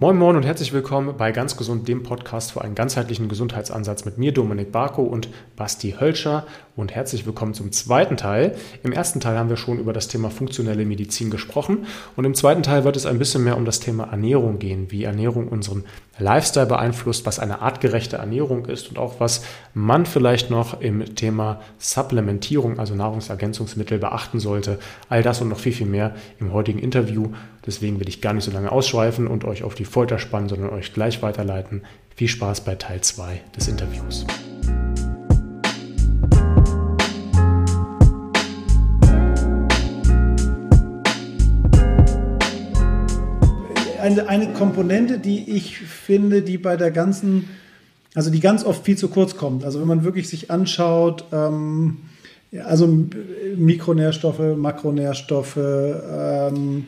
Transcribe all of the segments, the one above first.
Moin Moin und herzlich willkommen bei Ganz Gesund, dem Podcast für einen ganzheitlichen Gesundheitsansatz mit mir, Dominik Barko und Basti Hölscher. Und herzlich willkommen zum zweiten Teil. Im ersten Teil haben wir schon über das Thema funktionelle Medizin gesprochen. Und im zweiten Teil wird es ein bisschen mehr um das Thema Ernährung gehen, wie Ernährung unseren Lifestyle beeinflusst, was eine artgerechte Ernährung ist und auch was man vielleicht noch im Thema Supplementierung, also Nahrungsergänzungsmittel, beachten sollte. All das und noch viel, viel mehr im heutigen Interview. Deswegen will ich gar nicht so lange ausschweifen und euch auf die Folter spannen, sondern euch gleich weiterleiten. Viel Spaß bei Teil 2 des Interviews. Eine, eine Komponente, die ich finde, die bei der ganzen, also die ganz oft viel zu kurz kommt. Also wenn man wirklich sich anschaut, ähm, also Mikronährstoffe, Makronährstoffe, ähm,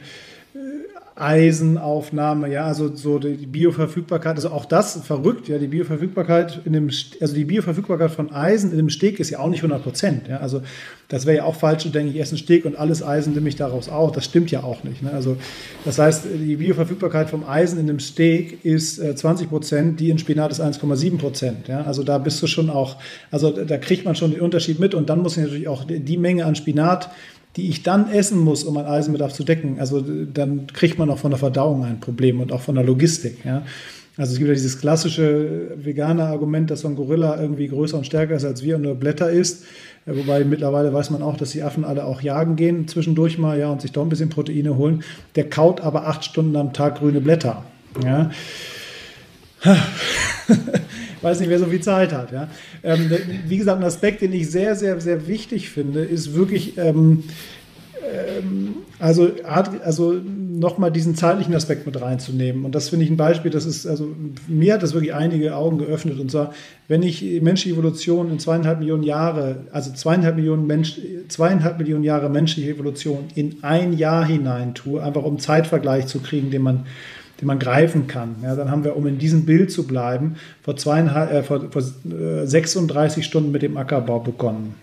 Eisenaufnahme, ja, also so die Bioverfügbarkeit, also auch das verrückt, ja, die Bioverfügbarkeit in dem, also die Bioverfügbarkeit von Eisen in dem Steg ist ja auch nicht 100 Prozent, ja, also das wäre ja auch falsch zu denken, ich esse einen Steg und alles Eisen nehme ich daraus auch, das stimmt ja auch nicht, ne? also das heißt, die Bioverfügbarkeit vom Eisen in dem Steg ist äh, 20 Prozent, die in Spinat ist 1,7 Prozent, ja, also da bist du schon auch, also da kriegt man schon den Unterschied mit und dann muss ich natürlich auch die Menge an Spinat die ich dann essen muss, um meinen Eisenbedarf zu decken, also dann kriegt man auch von der Verdauung ein Problem und auch von der Logistik. Ja. Also es gibt ja dieses klassische vegane Argument, dass so ein Gorilla irgendwie größer und stärker ist als wir und nur Blätter isst. Wobei mittlerweile weiß man auch, dass die Affen alle auch jagen gehen zwischendurch mal ja, und sich doch ein bisschen Proteine holen. Der kaut aber acht Stunden am Tag grüne Blätter. Ja. Weiß nicht, wer so viel Zeit hat. Ja. Ähm, wie gesagt, ein Aspekt, den ich sehr, sehr, sehr wichtig finde, ist wirklich, ähm, ähm, also, also nochmal diesen zeitlichen Aspekt mit reinzunehmen. Und das finde ich ein Beispiel, das ist, also mir hat das wirklich einige Augen geöffnet. Und zwar, wenn ich menschliche Evolution in zweieinhalb Millionen Jahre, also zweieinhalb Millionen, Mensch, zweieinhalb Millionen Jahre menschliche Evolution in ein Jahr hinein tue, einfach um Zeitvergleich zu kriegen, den man den man greifen kann. Ja, dann haben wir, um in diesem Bild zu bleiben, vor, zweieinhalb, äh, vor, vor äh, 36 Stunden mit dem Ackerbau begonnen.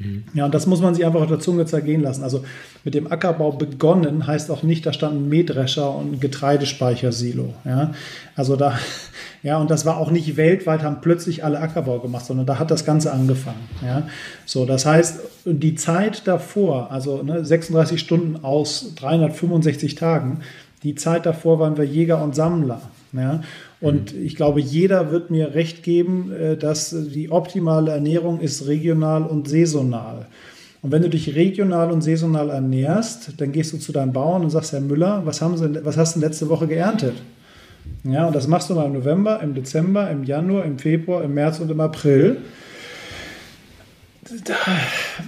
Mhm. Ja, und das muss man sich einfach auf der Zunge zergehen lassen. Also mit dem Ackerbau begonnen heißt auch nicht, da stand ein Mähdrescher und ein Getreidespeichersilo. Ja, also da, ja, und das war auch nicht weltweit, haben plötzlich alle Ackerbau gemacht, sondern da hat das Ganze angefangen. Ja, so, das heißt, die Zeit davor, also ne, 36 Stunden aus 365 Tagen, die Zeit davor waren wir Jäger und Sammler. Ja? Und mhm. ich glaube, jeder wird mir recht geben, äh, dass die optimale Ernährung ist regional und saisonal. Und wenn du dich regional und saisonal ernährst, dann gehst du zu deinem Bauern und sagst, Herr Müller, was, haben Sie, was hast du letzte Woche geerntet? Ja, und das machst du mal im November, im Dezember, im Januar, im Februar, im März und im April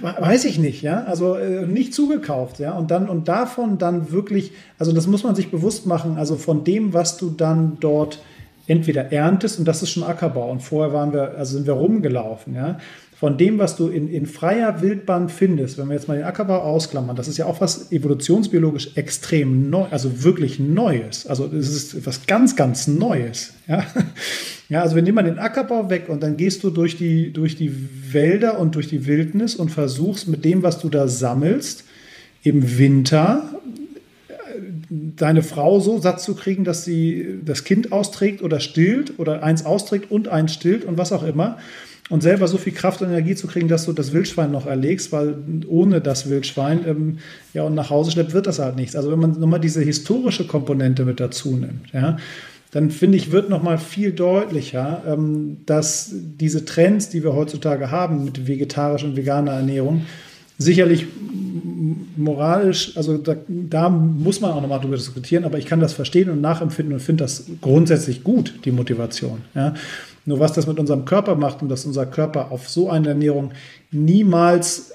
weiß ich nicht, ja, also äh, nicht zugekauft, ja, und dann und davon dann wirklich, also das muss man sich bewusst machen, also von dem, was du dann dort entweder erntest und das ist schon Ackerbau. Und vorher waren wir, also sind wir rumgelaufen, ja, von dem, was du in, in freier Wildbahn findest, wenn wir jetzt mal den Ackerbau ausklammern, das ist ja auch was evolutionsbiologisch extrem neu, also wirklich Neues. Also es ist was ganz, ganz Neues. Ja, ja also wir nehmen mal den Ackerbau weg und dann gehst du durch die, durch die Wälder und durch die Wildnis und versuchst mit dem, was du da sammelst, im Winter äh, deine Frau so satt zu kriegen, dass sie das Kind austrägt oder stillt oder eins austrägt und eins stillt und was auch immer und selber so viel Kraft und Energie zu kriegen, dass du das Wildschwein noch erlegst, weil ohne das Wildschwein ähm, ja und nach Hause schleppt, wird das halt nichts. Also wenn man nochmal diese historische Komponente mit dazu nimmt, ja, dann finde ich, wird nochmal viel deutlicher, ähm, dass diese Trends, die wir heutzutage haben mit vegetarischer und veganer Ernährung, sicherlich moralisch, also da, da muss man auch nochmal drüber diskutieren, aber ich kann das verstehen und nachempfinden und finde das grundsätzlich gut, die Motivation. Ja. Nur was das mit unserem Körper macht und dass unser Körper auf so eine Ernährung niemals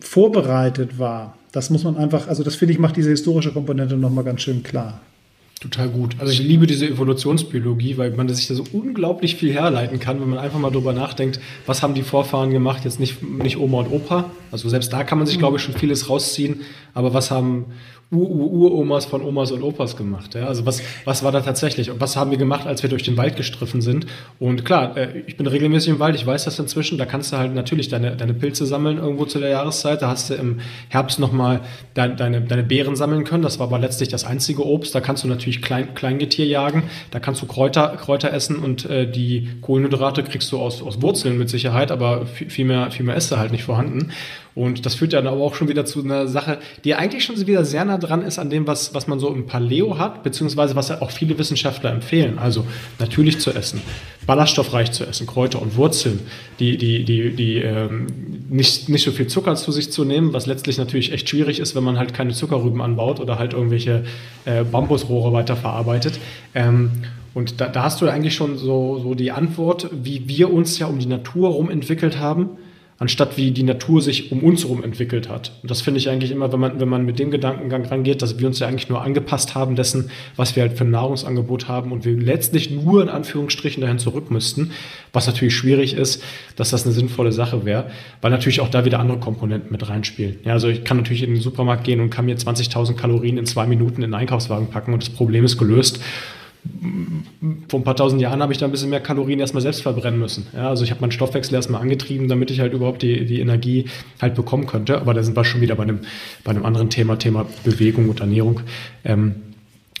vorbereitet war, das muss man einfach, also das finde ich, macht diese historische Komponente nochmal ganz schön klar. Total gut. Also ich liebe diese Evolutionsbiologie, weil man sich da so unglaublich viel herleiten kann, wenn man einfach mal drüber nachdenkt, was haben die Vorfahren gemacht, jetzt nicht, nicht Oma und Opa. Also selbst da kann man sich, glaube ich, schon vieles rausziehen. Aber was haben Ur-Ur-Uromas von Omas und Opas gemacht. Ja? Also was, was war da tatsächlich? Und was haben wir gemacht, als wir durch den Wald gestriffen sind? Und klar, äh, ich bin regelmäßig im Wald, ich weiß das inzwischen, da kannst du halt natürlich deine, deine Pilze sammeln irgendwo zu der Jahreszeit. Da hast du im Herbst nochmal deine, deine, deine Beeren sammeln können. Das war aber letztlich das einzige Obst. Da kannst du natürlich natürlich Klein, Kleingetier jagen. Da kannst du Kräuter, Kräuter essen und äh, die Kohlenhydrate kriegst du aus, aus Wurzeln mit Sicherheit, aber viel mehr, viel mehr ist da halt nicht vorhanden. Und das führt ja dann aber auch schon wieder zu einer Sache, die eigentlich schon wieder sehr nah dran ist an dem, was, was man so im Paleo hat, beziehungsweise was auch viele Wissenschaftler empfehlen. Also natürlich zu essen, ballaststoffreich zu essen, Kräuter und Wurzeln, die, die, die, die ähm, nicht, nicht so viel Zucker zu sich zu nehmen, was letztlich natürlich echt schwierig ist, wenn man halt keine Zuckerrüben anbaut oder halt irgendwelche äh, Bambusrohre weiterverarbeitet. Ähm, und da, da hast du eigentlich schon so, so die Antwort, wie wir uns ja um die Natur rum entwickelt haben anstatt wie die Natur sich um uns herum entwickelt hat. Und das finde ich eigentlich immer, wenn man, wenn man mit dem Gedankengang rangeht, dass wir uns ja eigentlich nur angepasst haben dessen, was wir halt für ein Nahrungsangebot haben und wir letztlich nur in Anführungsstrichen dahin zurück müssten, was natürlich schwierig ist, dass das eine sinnvolle Sache wäre, weil natürlich auch da wieder andere Komponenten mit reinspielen. Ja, also ich kann natürlich in den Supermarkt gehen und kann mir 20.000 Kalorien in zwei Minuten in den Einkaufswagen packen und das Problem ist gelöst vor ein paar tausend Jahren habe ich da ein bisschen mehr Kalorien erstmal selbst verbrennen müssen. Ja, also ich habe meinen Stoffwechsel erstmal angetrieben, damit ich halt überhaupt die, die Energie halt bekommen könnte. Aber da sind wir schon wieder bei einem, bei einem anderen Thema, Thema Bewegung und Ernährung. Ähm,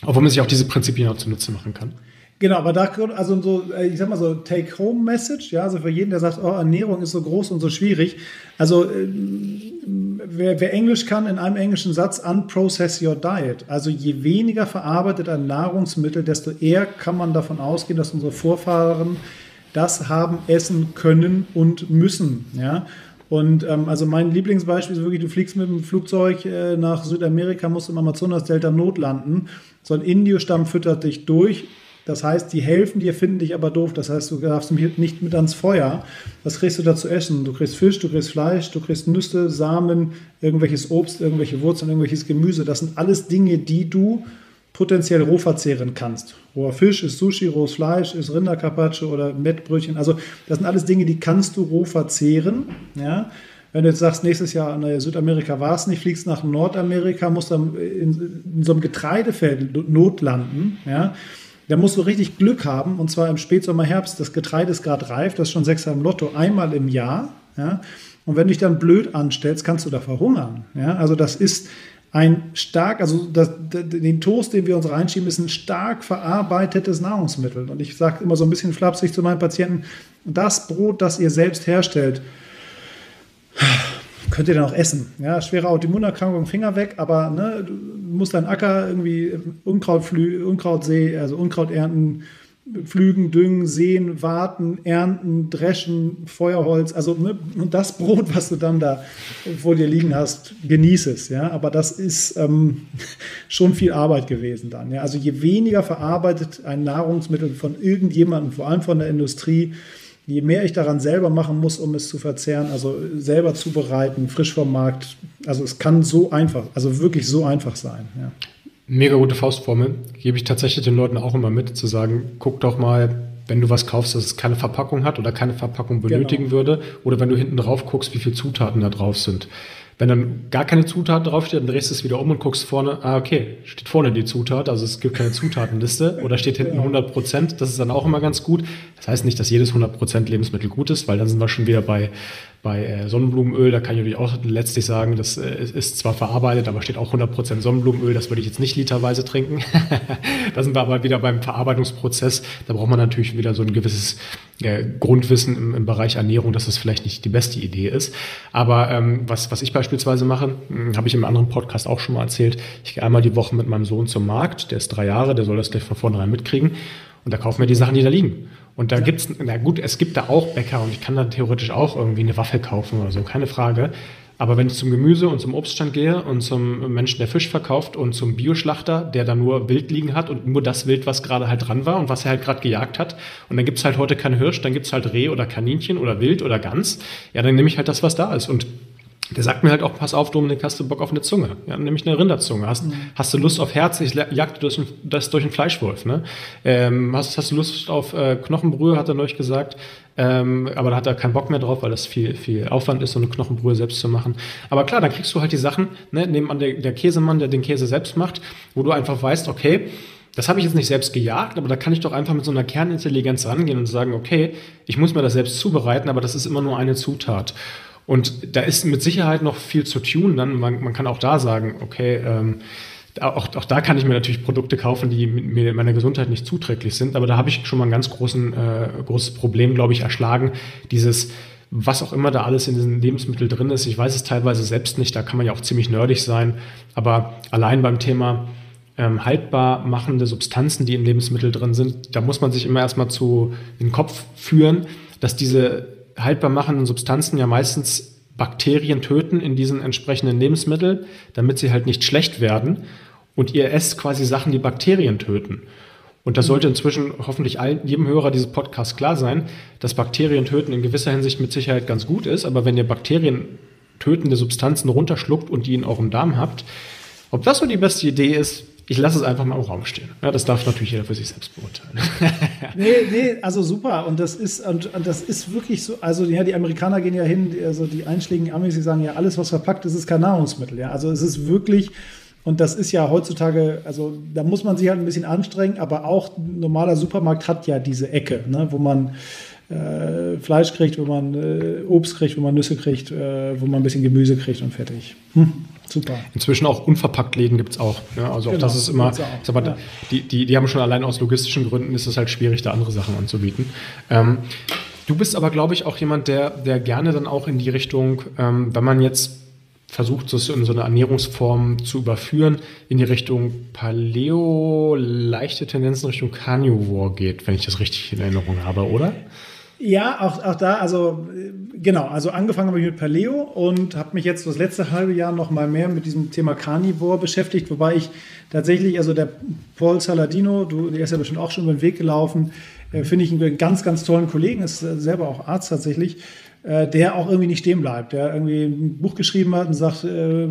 obwohl man sich auch diese Prinzipien auch zunutze machen kann. Genau, aber da, also so, äh, ich sag mal so, Take-Home-Message, ja, also für jeden, der sagt, oh, Ernährung ist so groß und so schwierig. Also, äh, wer, wer Englisch kann, in einem englischen Satz, unprocess your diet. Also, je weniger verarbeitet ein Nahrungsmittel, desto eher kann man davon ausgehen, dass unsere Vorfahren das haben essen können und müssen, ja. Und ähm, also mein Lieblingsbeispiel ist wirklich, du fliegst mit dem Flugzeug äh, nach Südamerika, musst im Amazonas-Delta notlanden. So ein Indiostamm füttert dich durch das heißt, die helfen dir, finden dich aber doof. Das heißt, du darfst nicht mit ans Feuer. Was kriegst du da zu essen? Du kriegst Fisch, du kriegst Fleisch, du kriegst Nüsse, Samen, irgendwelches Obst, irgendwelche Wurzeln, irgendwelches Gemüse. Das sind alles Dinge, die du potenziell roh verzehren kannst. Roher Fisch ist Sushi, rohes Fleisch ist Rindercarpaccio oder Mettbrötchen. Also das sind alles Dinge, die kannst du roh verzehren. Ja? Wenn du jetzt sagst, nächstes Jahr in Südamerika war es nicht, fliegst nach Nordamerika, musst dann in, in so einem Getreidefeld notlanden. Ja? Da musst du richtig Glück haben, und zwar im Spätsommer, Herbst. Das Getreide ist gerade reif, das ist schon sechs im Lotto, einmal im Jahr. Ja? Und wenn du dich dann blöd anstellst, kannst du da verhungern. Ja? Also das ist ein stark, also das, den Toast, den wir uns reinschieben, ist ein stark verarbeitetes Nahrungsmittel. Und ich sage immer so ein bisschen flapsig zu meinen Patienten, das Brot, das ihr selbst herstellt, könnt ihr dann auch essen. Ja, schwere Autoimmunerkrankung, Finger weg, aber ne, du musst deinen Acker irgendwie Unkraut, flü Unkraut sehen, also Unkraut ernten, pflügen, düngen, sehen, warten, ernten, dreschen, Feuerholz. Also ne, und das Brot, was du dann da vor dir liegen hast, genieß es. Ja, aber das ist ähm, schon viel Arbeit gewesen dann. Ja, also je weniger verarbeitet ein Nahrungsmittel von irgendjemandem, vor allem von der Industrie, je mehr ich daran selber machen muss, um es zu verzehren, also selber zubereiten, frisch vom Markt, also es kann so einfach, also wirklich so einfach sein. Ja. Mega gute Faustformel, gebe ich tatsächlich den Leuten auch immer mit, zu sagen, guck doch mal, wenn du was kaufst, dass es keine Verpackung hat oder keine Verpackung benötigen genau. würde, oder wenn du hinten drauf guckst, wie viele Zutaten da drauf sind. Wenn dann gar keine Zutat draufsteht, dann drehst du es wieder um und guckst vorne, ah, okay, steht vorne die Zutat, also es gibt keine Zutatenliste oder steht hinten 100 Prozent, das ist dann auch immer ganz gut. Das heißt nicht, dass jedes 100 Prozent Lebensmittel gut ist, weil dann sind wir schon wieder bei, bei äh, Sonnenblumenöl, da kann ich natürlich auch letztlich sagen, das äh, ist zwar verarbeitet, aber steht auch 100% Sonnenblumenöl, das würde ich jetzt nicht literweise trinken. da sind wir aber wieder beim Verarbeitungsprozess, da braucht man natürlich wieder so ein gewisses äh, Grundwissen im, im, Bereich Ernährung, dass das vielleicht nicht die beste Idee ist. Aber ähm, was, was ich beispielsweise mache, hm, habe ich im anderen Podcast auch schon mal erzählt, ich gehe einmal die Woche mit meinem Sohn zum Markt, der ist drei Jahre, der soll das gleich von vornherein mitkriegen und da kaufen wir die Sachen, die da liegen. Und da ja. gibt's, na gut, es gibt da auch Bäcker und ich kann da theoretisch auch irgendwie eine Waffel kaufen oder so, keine Frage. Aber wenn ich zum Gemüse und zum Obststand gehe und zum Menschen, der Fisch verkauft und zum Bioschlachter, der da nur Wild liegen hat und nur das Wild, was gerade halt dran war und was er halt gerade gejagt hat, und dann gibt's halt heute kein Hirsch, dann gibt's halt Reh oder Kaninchen oder Wild oder Gans, ja, dann nehme ich halt das, was da ist. Und der sagt mir halt auch, pass auf, Dominik, hast du Bock auf eine Zunge? Ja, nämlich eine Rinderzunge. Hast, mhm. hast du Lust auf Herz? Ich jagte das, das durch einen Fleischwolf. Ne? Ähm, hast, hast du Lust auf äh, Knochenbrühe, hat er neulich gesagt. Ähm, aber da hat er keinen Bock mehr drauf, weil das viel, viel Aufwand ist, so eine Knochenbrühe selbst zu machen. Aber klar, dann kriegst du halt die Sachen, ne, nebenan der, der Käsemann, der den Käse selbst macht, wo du einfach weißt, okay, das habe ich jetzt nicht selbst gejagt, aber da kann ich doch einfach mit so einer Kernintelligenz rangehen und sagen, okay, ich muss mir das selbst zubereiten, aber das ist immer nur eine Zutat. Und da ist mit Sicherheit noch viel zu tun. Dann man, man kann auch da sagen, okay, ähm, auch, auch da kann ich mir natürlich Produkte kaufen, die mir meiner Gesundheit nicht zuträglich sind, aber da habe ich schon mal ein ganz großen, äh, großes Problem, glaube ich, erschlagen. Dieses, was auch immer da alles in diesen Lebensmitteln drin ist. Ich weiß es teilweise selbst nicht, da kann man ja auch ziemlich nerdig sein, aber allein beim Thema ähm, haltbar machende Substanzen, die in Lebensmitteln drin sind, da muss man sich immer erstmal zu in den Kopf führen, dass diese haltbar machenden Substanzen ja meistens Bakterien töten in diesen entsprechenden Lebensmitteln, damit sie halt nicht schlecht werden. Und ihr esst quasi Sachen, die Bakterien töten. Und das sollte inzwischen hoffentlich allen, jedem Hörer dieses Podcasts klar sein, dass Bakterien töten in gewisser Hinsicht mit Sicherheit ganz gut ist. Aber wenn ihr Bakterien tötende Substanzen runterschluckt und die in eurem Darm habt, ob das so die beste Idee ist, ich lasse es einfach mal im Raum stehen. Ja, das darf natürlich jeder für sich selbst beurteilen. nee, nee, also super. Und das ist, und, und, das ist wirklich so, also ja, die Amerikaner gehen ja hin, also die einschlägigen Amis, die sagen ja, alles, was verpackt ist, ist kein Nahrungsmittel. Ja, also es ist wirklich, und das ist ja heutzutage, also da muss man sich halt ein bisschen anstrengen, aber auch ein normaler Supermarkt hat ja diese Ecke, ne, wo man äh, Fleisch kriegt, wo man äh, Obst kriegt, wo man Nüsse kriegt, äh, wo man ein bisschen Gemüse kriegt und fertig. Hm. Super. Inzwischen auch unverpackt Läden gibt es auch. Ja, also genau, auch das ist immer, auch, mal, ja. die, die, die haben schon allein aus logistischen Gründen ist es halt schwierig, da andere Sachen anzubieten. Ähm, du bist aber, glaube ich, auch jemand, der, der gerne dann auch in die Richtung, ähm, wenn man jetzt versucht, so in so eine Ernährungsform zu überführen, in die Richtung Paleo, leichte Tendenzen Richtung Carnivore geht, wenn ich das richtig in Erinnerung habe, oder? Ja, auch, auch da, also genau, also angefangen habe ich mit Paleo und habe mich jetzt das letzte halbe Jahr noch mal mehr mit diesem Thema Carnivore beschäftigt, wobei ich tatsächlich, also der Paul Saladino, du, der ist ja bestimmt auch schon über den Weg gelaufen, äh, finde ich einen ganz, ganz tollen Kollegen, ist selber auch Arzt tatsächlich, äh, der auch irgendwie nicht stehen bleibt, der irgendwie ein Buch geschrieben hat und sagt, äh,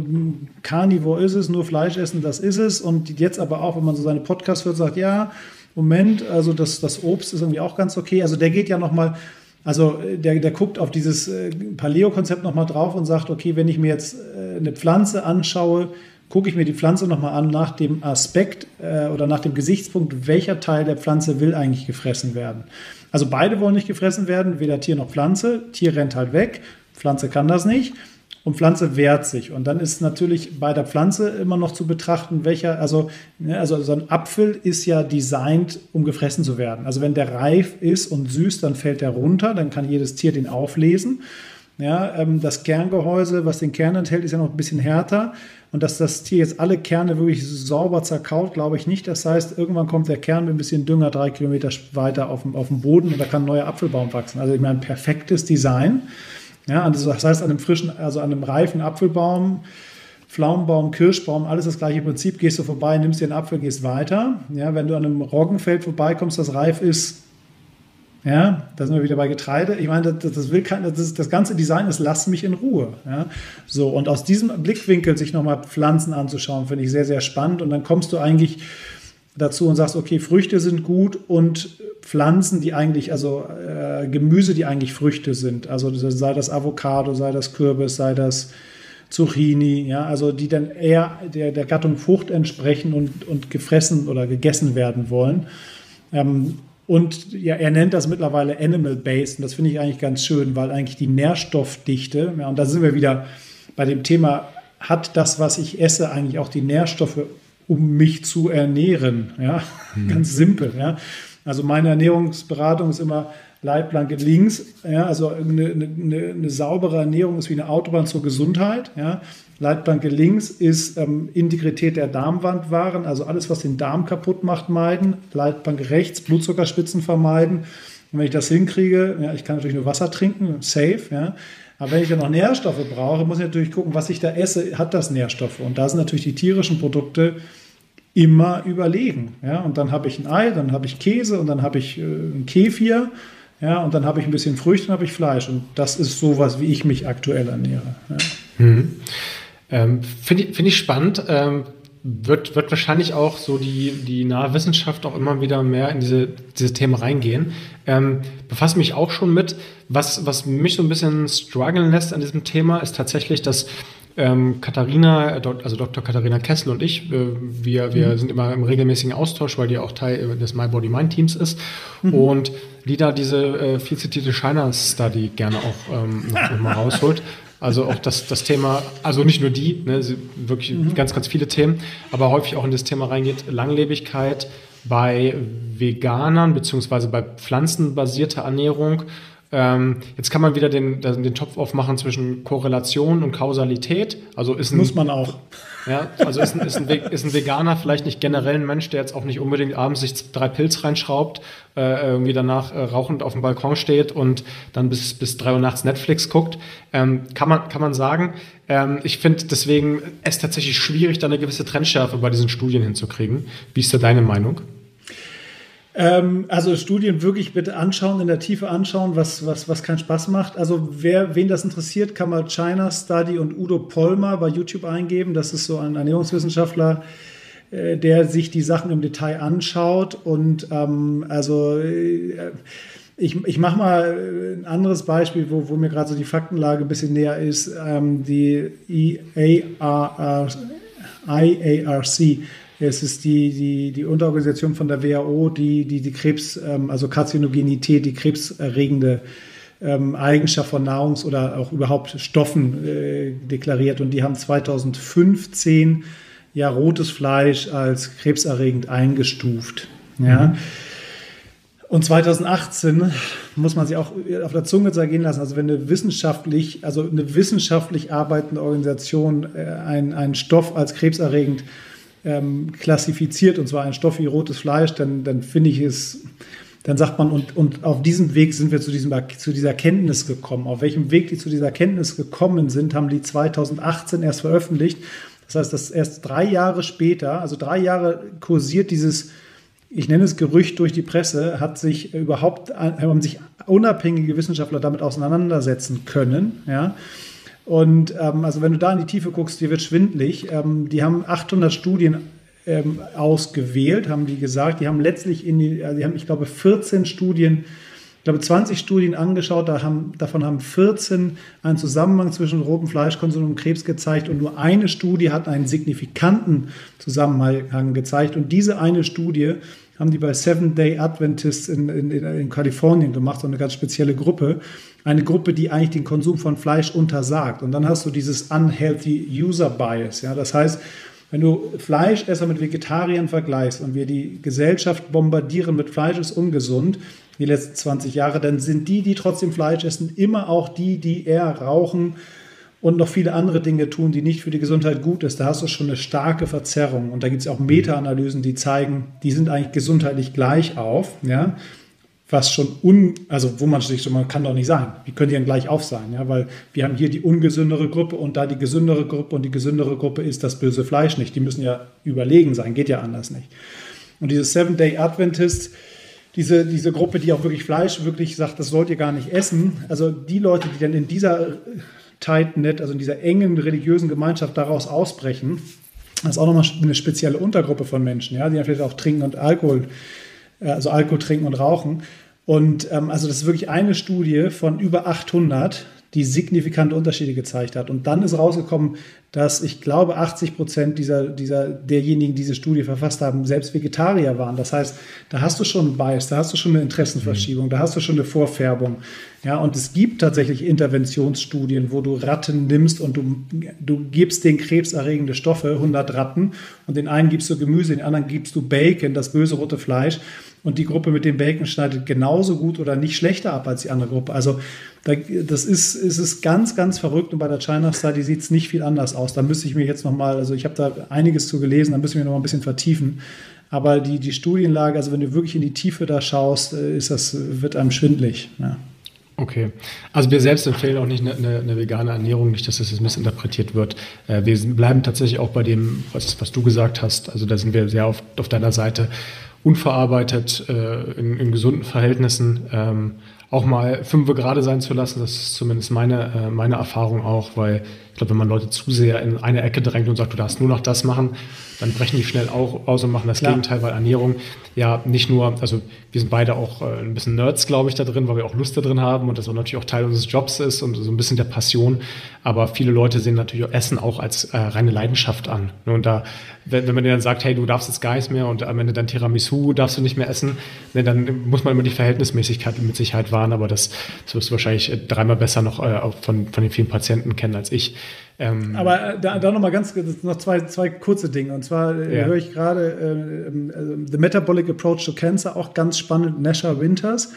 Carnivore ist es, nur Fleisch essen, das ist es und jetzt aber auch, wenn man so seine Podcasts hört, sagt, ja, Moment, also das, das Obst ist irgendwie auch ganz okay. Also der geht ja nochmal, also der, der guckt auf dieses äh, Paleo-Konzept nochmal drauf und sagt, okay, wenn ich mir jetzt äh, eine Pflanze anschaue, gucke ich mir die Pflanze nochmal an nach dem Aspekt äh, oder nach dem Gesichtspunkt, welcher Teil der Pflanze will eigentlich gefressen werden. Also beide wollen nicht gefressen werden, weder Tier noch Pflanze. Tier rennt halt weg, Pflanze kann das nicht und Pflanze wehrt sich. Und dann ist natürlich bei der Pflanze immer noch zu betrachten, welcher, also, ne, also so ein Apfel ist ja designt, um gefressen zu werden. Also wenn der reif ist und süß, dann fällt er runter, dann kann jedes Tier den auflesen. Ja, ähm, das Kerngehäuse, was den Kern enthält, ist ja noch ein bisschen härter. Und dass das Tier jetzt alle Kerne wirklich sauber zerkaut, glaube ich nicht. Das heißt, irgendwann kommt der Kern mit ein bisschen Dünger drei Kilometer weiter auf dem, auf dem Boden und da kann ein neuer Apfelbaum wachsen. Also ich meine, perfektes Design. Ja, also das heißt, an einem frischen, also an einem reifen Apfelbaum, Pflaumenbaum, Kirschbaum, alles das gleiche Prinzip. Gehst du vorbei, nimmst dir einen Apfel, gehst weiter. Ja, wenn du an einem Roggenfeld vorbeikommst, das reif ist, ja, da sind wir wieder bei Getreide. Ich meine, das, das will kein, das, das, ganze Design ist, lass mich in Ruhe. Ja. So, und aus diesem Blickwinkel sich nochmal Pflanzen anzuschauen, finde ich sehr, sehr spannend. Und dann kommst du eigentlich dazu und sagst, okay, Früchte sind gut und Pflanzen, die eigentlich, also äh, Gemüse, die eigentlich Früchte sind. Also sei das Avocado, sei das Kürbis, sei das Zucchini, ja, also die dann eher der, der Gattung Frucht entsprechen und, und gefressen oder gegessen werden wollen. Ähm, und ja, er nennt das mittlerweile Animal-Based und das finde ich eigentlich ganz schön, weil eigentlich die Nährstoffdichte, ja, und da sind wir wieder bei dem Thema, hat das, was ich esse, eigentlich auch die Nährstoffe, um mich zu ernähren? Ja, mhm. ganz simpel, ja. Also meine Ernährungsberatung ist immer Leitplanke links. Ja, also eine, eine, eine, saubere Ernährung ist wie eine Autobahn zur Gesundheit. Ja. Leitplanke links ist ähm, Integrität der Darmwandwaren, also alles, was den Darm kaputt macht, meiden. Leitplanke rechts, Blutzuckerspitzen vermeiden. Und wenn ich das hinkriege, ja, ich kann natürlich nur Wasser trinken, safe, ja. Aber wenn ich dann noch Nährstoffe brauche, muss ich natürlich gucken, was ich da esse, hat das Nährstoffe. Und da sind natürlich die tierischen Produkte immer überlegen. Ja? Und dann habe ich ein Ei, dann habe ich Käse und dann habe ich äh, ein Kefir. Ja, und dann habe ich ein bisschen Früchte und habe ich Fleisch. Und das ist sowas, wie ich mich aktuell ernähre. Ja. Mhm. Ähm, Finde ich, find ich spannend. Ähm, wird, wird wahrscheinlich auch so die, die nahe Wissenschaft auch immer wieder mehr in diese, diese Themen reingehen. Ähm, befasse mich auch schon mit. Was, was mich so ein bisschen strugglen lässt an diesem Thema, ist tatsächlich, dass ähm, Katharina, also Dr. Katharina Kessel und ich, äh, wir, wir mhm. sind immer im regelmäßigen Austausch, weil die auch Teil des My Body Mind Teams ist. Mhm. Und die da diese äh, viel zitierte China Study gerne auch ähm, noch, noch mal rausholt. Also auch das, das Thema, also nicht nur die, ne, wirklich mhm. ganz, ganz viele Themen, aber häufig auch in das Thema reingeht, Langlebigkeit bei Veganern beziehungsweise bei pflanzenbasierter Ernährung. Ähm, jetzt kann man wieder den, den Topf aufmachen zwischen Korrelation und Kausalität. Also ist ein, Muss man auch. Ja, also ist ein, ist, ein, ist ein Veganer vielleicht nicht generell ein Mensch, der jetzt auch nicht unbedingt abends sich drei Pilz reinschraubt, äh, irgendwie danach äh, rauchend auf dem Balkon steht und dann bis, bis drei Uhr nachts Netflix guckt. Ähm, kann, man, kann man sagen. Ähm, ich finde deswegen es tatsächlich schwierig, da eine gewisse Trendschärfe bei diesen Studien hinzukriegen. Wie ist da deine Meinung? Ähm, also Studien wirklich bitte anschauen, in der Tiefe anschauen, was, was, was keinen Spaß macht. Also wer, wen das interessiert, kann mal China Study und Udo Polmer bei YouTube eingeben. Das ist so ein Ernährungswissenschaftler, äh, der sich die Sachen im Detail anschaut. Und ähm, also äh, ich, ich mache mal ein anderes Beispiel, wo, wo mir gerade so die Faktenlage ein bisschen näher ist. Ähm, die IARC es ist die, die, die Unterorganisation von der WHO, die die, die Krebs, ähm, also Karzinogenität, die krebserregende ähm, Eigenschaft von Nahrungs- oder auch überhaupt Stoffen äh, deklariert. Und die haben 2015 ja rotes Fleisch als krebserregend eingestuft. Ja. Mhm. Und 2018 muss man sich auch auf der Zunge zergehen lassen. Also wenn eine wissenschaftlich, also eine wissenschaftlich arbeitende Organisation äh, einen Stoff als krebserregend ähm, klassifiziert, und zwar ein Stoff wie rotes Fleisch, dann, dann finde ich es, dann sagt man, und, und auf diesem Weg sind wir zu, diesem, zu dieser Kenntnis gekommen. Auf welchem Weg die zu dieser Kenntnis gekommen sind, haben die 2018 erst veröffentlicht. Das heißt, dass erst drei Jahre später, also drei Jahre kursiert dieses, ich nenne es Gerücht durch die Presse, hat sich überhaupt, haben sich unabhängige Wissenschaftler damit auseinandersetzen können. Ja. Und ähm, also wenn du da in die Tiefe guckst, dir wird schwindlig. Ähm, die haben 800 Studien ähm, ausgewählt, haben die gesagt. Die haben letztlich in die, also die haben, ich glaube, 14 Studien, ich glaube 20 Studien angeschaut. Da haben, davon haben 14 einen Zusammenhang zwischen rotem Fleischkonsum und Krebs gezeigt und nur eine Studie hat einen signifikanten Zusammenhang gezeigt. Und diese eine Studie haben die bei Seven Day Adventists in, in, in Kalifornien gemacht, so eine ganz spezielle Gruppe eine Gruppe, die eigentlich den Konsum von Fleisch untersagt. Und dann hast du dieses unhealthy User Bias. Ja? Das heißt, wenn du Fleischesser mit Vegetariern vergleichst und wir die Gesellschaft bombardieren mit Fleisch ist ungesund, die letzten 20 Jahre, dann sind die, die trotzdem Fleisch essen, immer auch die, die eher rauchen und noch viele andere Dinge tun, die nicht für die Gesundheit gut ist. Da hast du schon eine starke Verzerrung. Und da gibt es auch Meta-Analysen, die zeigen, die sind eigentlich gesundheitlich gleich auf. Ja? was schon un, also wo man sich so, man kann doch nicht sagen, wie können die denn gleich auf sein, ja, weil wir haben hier die ungesündere Gruppe und da die gesündere Gruppe und die gesündere Gruppe ist das böse Fleisch nicht. Die müssen ja überlegen sein, geht ja anders nicht. Und diese Seven Day Adventist, diese, diese Gruppe, die auch wirklich Fleisch wirklich sagt, das sollt ihr gar nicht essen, also die Leute, die dann in dieser tight net, also in dieser engen religiösen Gemeinschaft daraus ausbrechen, das ist auch nochmal eine spezielle Untergruppe von Menschen, ja, die vielleicht auch trinken und Alkohol äh, also Alkohol trinken und rauchen. Und ähm, also das ist wirklich eine Studie von über 800, die signifikante Unterschiede gezeigt hat. Und dann ist rausgekommen, dass ich glaube, 80 Prozent dieser, dieser, derjenigen, die diese Studie verfasst haben, selbst Vegetarier waren. Das heißt, da hast du schon einen Bias, da hast du schon eine Interessenverschiebung, mhm. da hast du schon eine Vorfärbung. Ja, und es gibt tatsächlich Interventionsstudien, wo du Ratten nimmst und du, du gibst den krebserregende Stoffe, 100 Ratten, und den einen gibst du Gemüse, den anderen gibst du Bacon, das böse rote Fleisch und die Gruppe mit dem Bacon schneidet genauso gut oder nicht schlechter ab als die andere Gruppe. Also das ist, ist es ganz, ganz verrückt und bei der China Study sieht es nicht viel anders aus. Da müsste ich mir jetzt nochmal, also ich habe da einiges zu gelesen, da müssen wir noch mal ein bisschen vertiefen. Aber die, die Studienlage, also wenn du wirklich in die Tiefe da schaust, äh, ist das, wird einem schwindlig. Ja. Okay. Also wir selbst empfehlen auch nicht eine, eine, eine, vegane Ernährung, nicht, dass das jetzt missinterpretiert wird. Äh, wir bleiben tatsächlich auch bei dem, was, was du gesagt hast. Also da sind wir sehr auf, auf deiner Seite unverarbeitet, äh, in, in, gesunden Verhältnissen ähm, auch mal fünf gerade sein zu lassen. Das ist zumindest meine, äh, meine Erfahrung auch, weil Ich glaube, wenn man Leute zu sehr in eine Ecke drängt und sagt, du darfst nur noch das machen, dann brechen die schnell auch aus und machen das Klar. Gegenteil, weil Ernährung ja nicht nur, also wir sind beide auch äh, ein bisschen Nerds, glaube ich, da drin, weil wir auch Lust da drin haben und das auch natürlich auch Teil unseres Jobs ist und so ein bisschen der Passion. Aber viele Leute sehen natürlich auch Essen auch als äh, reine Leidenschaft an. Und da, wenn, wenn man denen dann sagt, hey, du darfst jetzt gar nichts mehr und am Ende dein Tiramisu darfst du nicht mehr essen, ne, dann muss man immer die Verhältnismäßigkeit mit Sicherheit wahren. Aber das, das wirst du wahrscheinlich äh, dreimal besser noch äh, von, von den vielen Patienten kennen als ich. Ähm, Aber äh, da, da noch mal ganz noch zwei, zwei kurze Dinge. Und zwar äh, ja. höre ich gerade äh, The Metabolic Approach to Cancer, auch ganz spannend, Nasha Winters.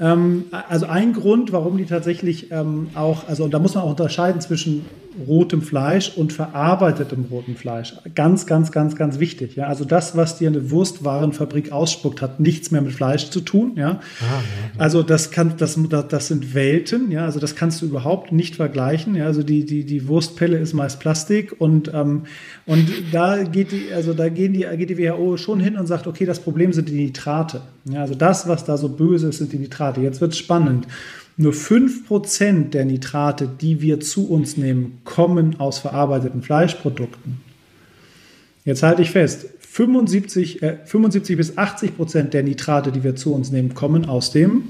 Ähm, also ein Grund, warum die tatsächlich ähm, auch, also da muss man auch unterscheiden zwischen rotem Fleisch und verarbeitetem rotem Fleisch. Ganz, ganz, ganz, ganz wichtig. Ja? Also das, was dir eine Wurstwarenfabrik ausspuckt, hat nichts mehr mit Fleisch zu tun. Ja? Ah, ja, Also das kann, das, das sind Welten. Ja? Also das kannst du überhaupt nicht vergleichen. Ja? Also die, die, die Wurstpelle ist meist Plastik und, ähm, und da geht die, also da gehen die, geht die WHO schon hin und sagt, okay, das Problem sind die Nitrate. Ja? Also das, was da so böse ist, sind die Nitrate. Jetzt wird es spannend. Nur 5% der Nitrate, die wir zu uns nehmen, kommen aus verarbeiteten Fleischprodukten. Jetzt halte ich fest, 75, äh, 75 bis 80 Prozent der Nitrate, die wir zu uns nehmen, kommen aus dem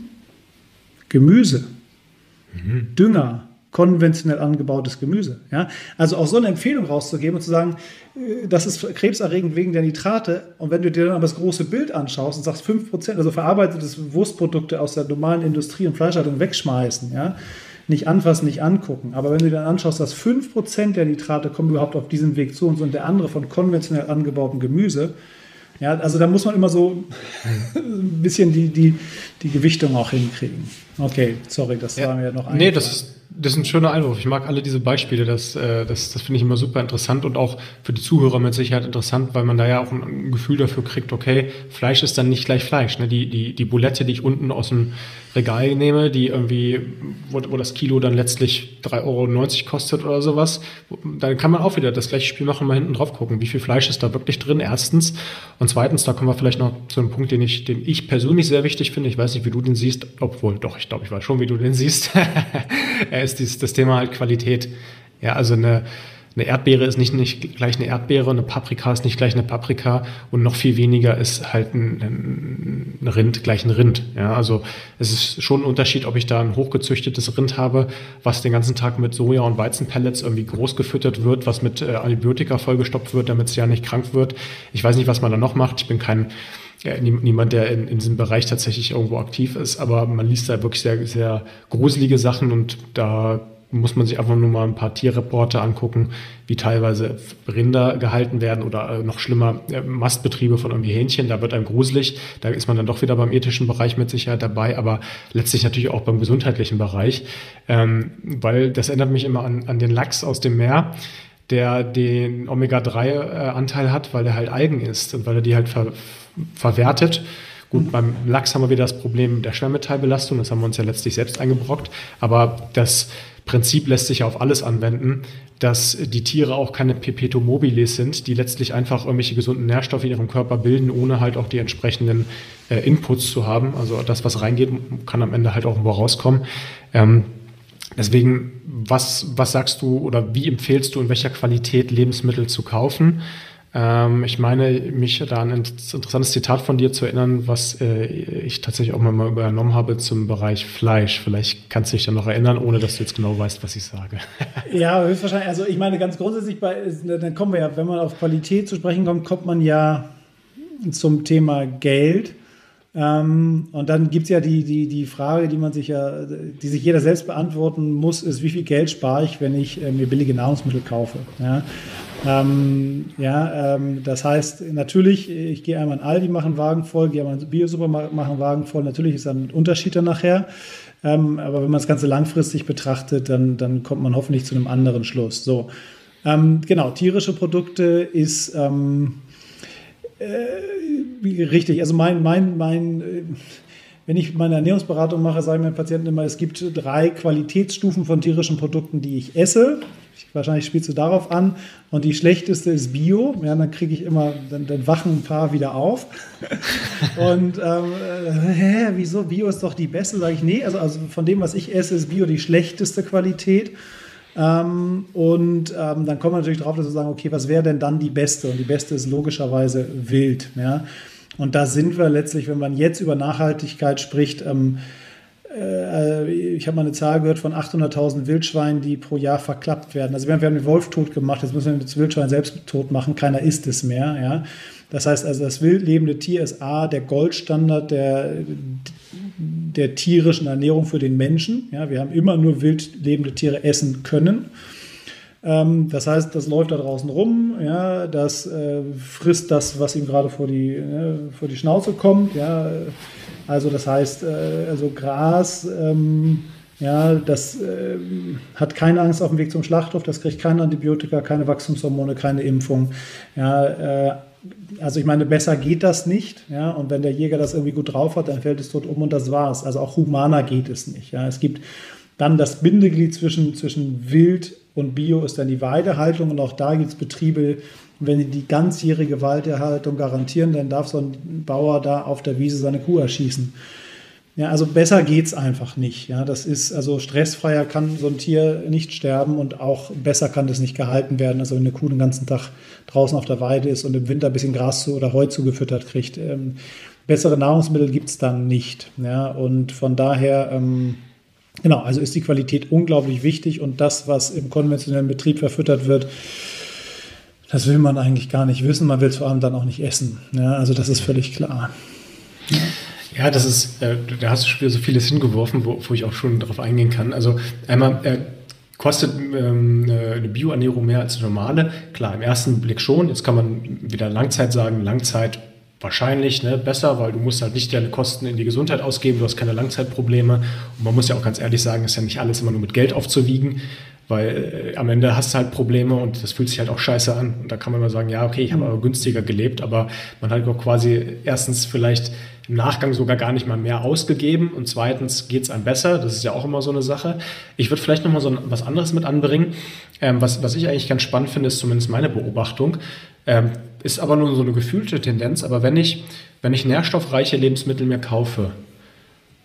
Gemüse, mhm. Dünger, konventionell angebautes Gemüse. Ja? Also auch so eine Empfehlung rauszugeben und zu sagen, äh, das ist krebserregend wegen der Nitrate. Und wenn du dir dann aber das große Bild anschaust und sagst, 5%, also verarbeitete Wurstprodukte aus der normalen Industrie und Fleischhaltung wegschmeißen, ja? nicht anfassen, nicht angucken. Aber wenn du dir dann anschaust, dass 5% der Nitrate kommen überhaupt auf diesem Weg zu uns und der andere von konventionell angebautem Gemüse, ja, also da muss man immer so ein bisschen die, die, die Gewichtung auch hinkriegen. Okay, sorry, das ja, war mir noch ein. Nee, das ist, das ist ein schöner Einwurf. Ich mag alle diese Beispiele. Das, äh, das, das finde ich immer super interessant und auch für die Zuhörer mit Sicherheit interessant, weil man da ja auch ein Gefühl dafür kriegt, okay, Fleisch ist dann nicht gleich Fleisch. Ne? Die, die, die Bulette, die ich unten aus dem Regal nehme, die irgendwie, wo, wo das Kilo dann letztlich 3,90 Euro kostet oder sowas, dann kann man auch wieder das gleiche Spiel machen, mal hinten drauf gucken, wie viel Fleisch ist da wirklich drin, erstens. Und zweitens, da kommen wir vielleicht noch zu einem Punkt, den ich, den ich persönlich sehr wichtig finde. Ich weiß nicht, wie du den siehst, obwohl, doch, ich glaube, ich weiß schon, wie du den siehst. ist dieses, das Thema halt Qualität. Ja, also eine, eine Erdbeere ist nicht, nicht gleich eine Erdbeere, eine Paprika ist nicht gleich eine Paprika und noch viel weniger ist halt ein, ein Rind gleich ein Rind. Ja, also es ist schon ein Unterschied, ob ich da ein hochgezüchtetes Rind habe, was den ganzen Tag mit Soja- und Weizenpellets irgendwie groß gefüttert wird, was mit äh, Antibiotika vollgestopft wird, damit es ja nicht krank wird. Ich weiß nicht, was man da noch macht. Ich bin kein ja, niemand, der in, in diesem Bereich tatsächlich irgendwo aktiv ist, aber man liest da wirklich sehr, sehr gruselige Sachen und da muss man sich einfach nur mal ein paar Tierreporte angucken, wie teilweise Rinder gehalten werden oder äh, noch schlimmer äh, Mastbetriebe von irgendwie Hähnchen. Da wird einem gruselig. Da ist man dann doch wieder beim ethischen Bereich mit Sicherheit dabei, aber letztlich natürlich auch beim gesundheitlichen Bereich, ähm, weil das erinnert mich immer an, an den Lachs aus dem Meer der den Omega-3-Anteil hat, weil er halt Algen ist und weil er die halt ver verwertet. Gut, beim Lachs haben wir wieder das Problem der Schwermetallbelastung, das haben wir uns ja letztlich selbst eingebrockt, aber das Prinzip lässt sich ja auf alles anwenden, dass die Tiere auch keine Perpetuum mobiles sind, die letztlich einfach irgendwelche gesunden Nährstoffe in ihrem Körper bilden, ohne halt auch die entsprechenden äh, Inputs zu haben. Also das, was reingeht, kann am Ende halt auch irgendwo rauskommen. Ähm, deswegen, was, was sagst du oder wie empfehlst du, in welcher Qualität Lebensmittel zu kaufen? Ähm, ich meine, mich da an ein interessantes Zitat von dir zu erinnern, was äh, ich tatsächlich auch mal übernommen habe zum Bereich Fleisch. Vielleicht kannst du dich dann noch erinnern, ohne dass du jetzt genau weißt, was ich sage. ja, höchstwahrscheinlich. Also ich meine, ganz grundsätzlich, bei, dann kommen wir ja, wenn man auf Qualität zu sprechen kommt, kommt man ja zum Thema Geld. Ähm, und dann gibt es ja die, die, die Frage, die man sich ja, die sich jeder selbst beantworten muss, ist, wie viel Geld spare ich, wenn ich äh, mir billige Nahrungsmittel kaufe? Ja? Ähm, ja, ähm, das heißt, natürlich, ich gehe einmal in Aldi, mache einen Wagen voll, gehe einmal in Biosupermarkt, mache einen Wagen voll. Natürlich ist dann ein Unterschied dann nachher. Ähm, aber wenn man das Ganze langfristig betrachtet, dann, dann kommt man hoffentlich zu einem anderen Schluss. So, ähm, genau, tierische Produkte ist ähm, äh, richtig. Also mein, mein, mein, äh, wenn ich meine Ernährungsberatung mache, sage ich meinen Patienten immer, es gibt drei Qualitätsstufen von tierischen Produkten, die ich esse wahrscheinlich spielst du darauf an. Und die schlechteste ist Bio. Ja, dann kriege ich immer, dann, dann, wachen ein paar wieder auf. und ähm, äh, hä, wieso? Bio ist doch die beste. Sage ich, nee, also, also von dem, was ich esse, ist Bio die schlechteste Qualität. Ähm, und ähm, dann kommen wir natürlich drauf, dass wir sagen, okay, was wäre denn dann die beste? Und die beste ist logischerweise wild. Ja? Und da sind wir letztlich, wenn man jetzt über Nachhaltigkeit spricht, ähm, äh, ich habe mal eine Zahl gehört von 800.000 Wildschweinen, die pro Jahr verklappt werden. Also wir haben, den Wolf tot gemacht, jetzt müssen wir das Wildschwein selbst tot machen, keiner isst es mehr. Ja? Das heißt also, das wild lebende Tier ist A, der Goldstandard der, der tierischen Ernährung für den Menschen. Ja, wir haben immer nur wild lebende Tiere essen können. Ähm, das heißt, das läuft da draußen rum, ja, das äh, frisst das, was ihm gerade vor die, äh, vor die Schnauze kommt. Ja. Also das heißt, äh, also Gras, ähm, ja, das äh, hat keine Angst auf dem Weg zum Schlachthof, das kriegt keine Antibiotika, keine Wachstumshormone, keine Impfung. Ja, äh, also ich meine, besser geht das nicht. Ja? Und wenn der Jäger das irgendwie gut drauf hat, dann fällt es tot um und das war's. Also auch humaner geht es nicht. Ja? Es gibt dann das Bindeglied zwischen, zwischen Wild und Bio ist dann die Weidehaltung und auch da gibt es Betriebe, wenn die die ganzjährige Weidehaltung garantieren, dann darf so ein Bauer da auf der Wiese seine Kuh erschießen. Ja, also besser geht es einfach nicht. Ja, das ist, also stressfreier kann so ein Tier nicht sterben und auch besser kann das nicht gehalten werden. Also wenn eine Kuh den ganzen Tag draußen auf der Weide ist und im Winter ein bisschen Gras zu, oder Heu zugefüttert kriegt. Ähm, bessere Nahrungsmittel gibt es dann nicht. Ja, und von daher, ähm, genau, also ist die Qualität unglaublich wichtig und das, was im konventionellen Betrieb verfüttert wird, das will man eigentlich gar nicht wissen. Man will es vor allem dann auch nicht essen. Ja, also das ist völlig klar. Ja. Ja, das ist, äh, da hast du schon wieder so vieles hingeworfen, wo, wo ich auch schon darauf eingehen kann. Also einmal äh, kostet ähm, eine Bioernährung mehr als eine normale. Klar, im ersten Blick schon. Jetzt kann man wieder Langzeit sagen, Langzeit wahrscheinlich ne, besser, weil du musst halt nicht deine Kosten in die Gesundheit ausgeben, du hast keine Langzeitprobleme. Und man muss ja auch ganz ehrlich sagen, ist ja nicht alles immer nur mit Geld aufzuwiegen, weil äh, am Ende hast du halt Probleme und das fühlt sich halt auch scheiße an. Und da kann man immer sagen, ja, okay, ich habe mhm. aber günstiger gelebt, aber man hat auch quasi erstens vielleicht im Nachgang sogar gar nicht mal mehr ausgegeben und zweitens geht es einem besser. Das ist ja auch immer so eine Sache. Ich würde vielleicht noch mal so was anderes mit anbringen. Ähm, was, was ich eigentlich ganz spannend finde, ist zumindest meine Beobachtung. Ähm, ist aber nur so eine gefühlte Tendenz. Aber wenn ich, wenn ich nährstoffreiche Lebensmittel mir kaufe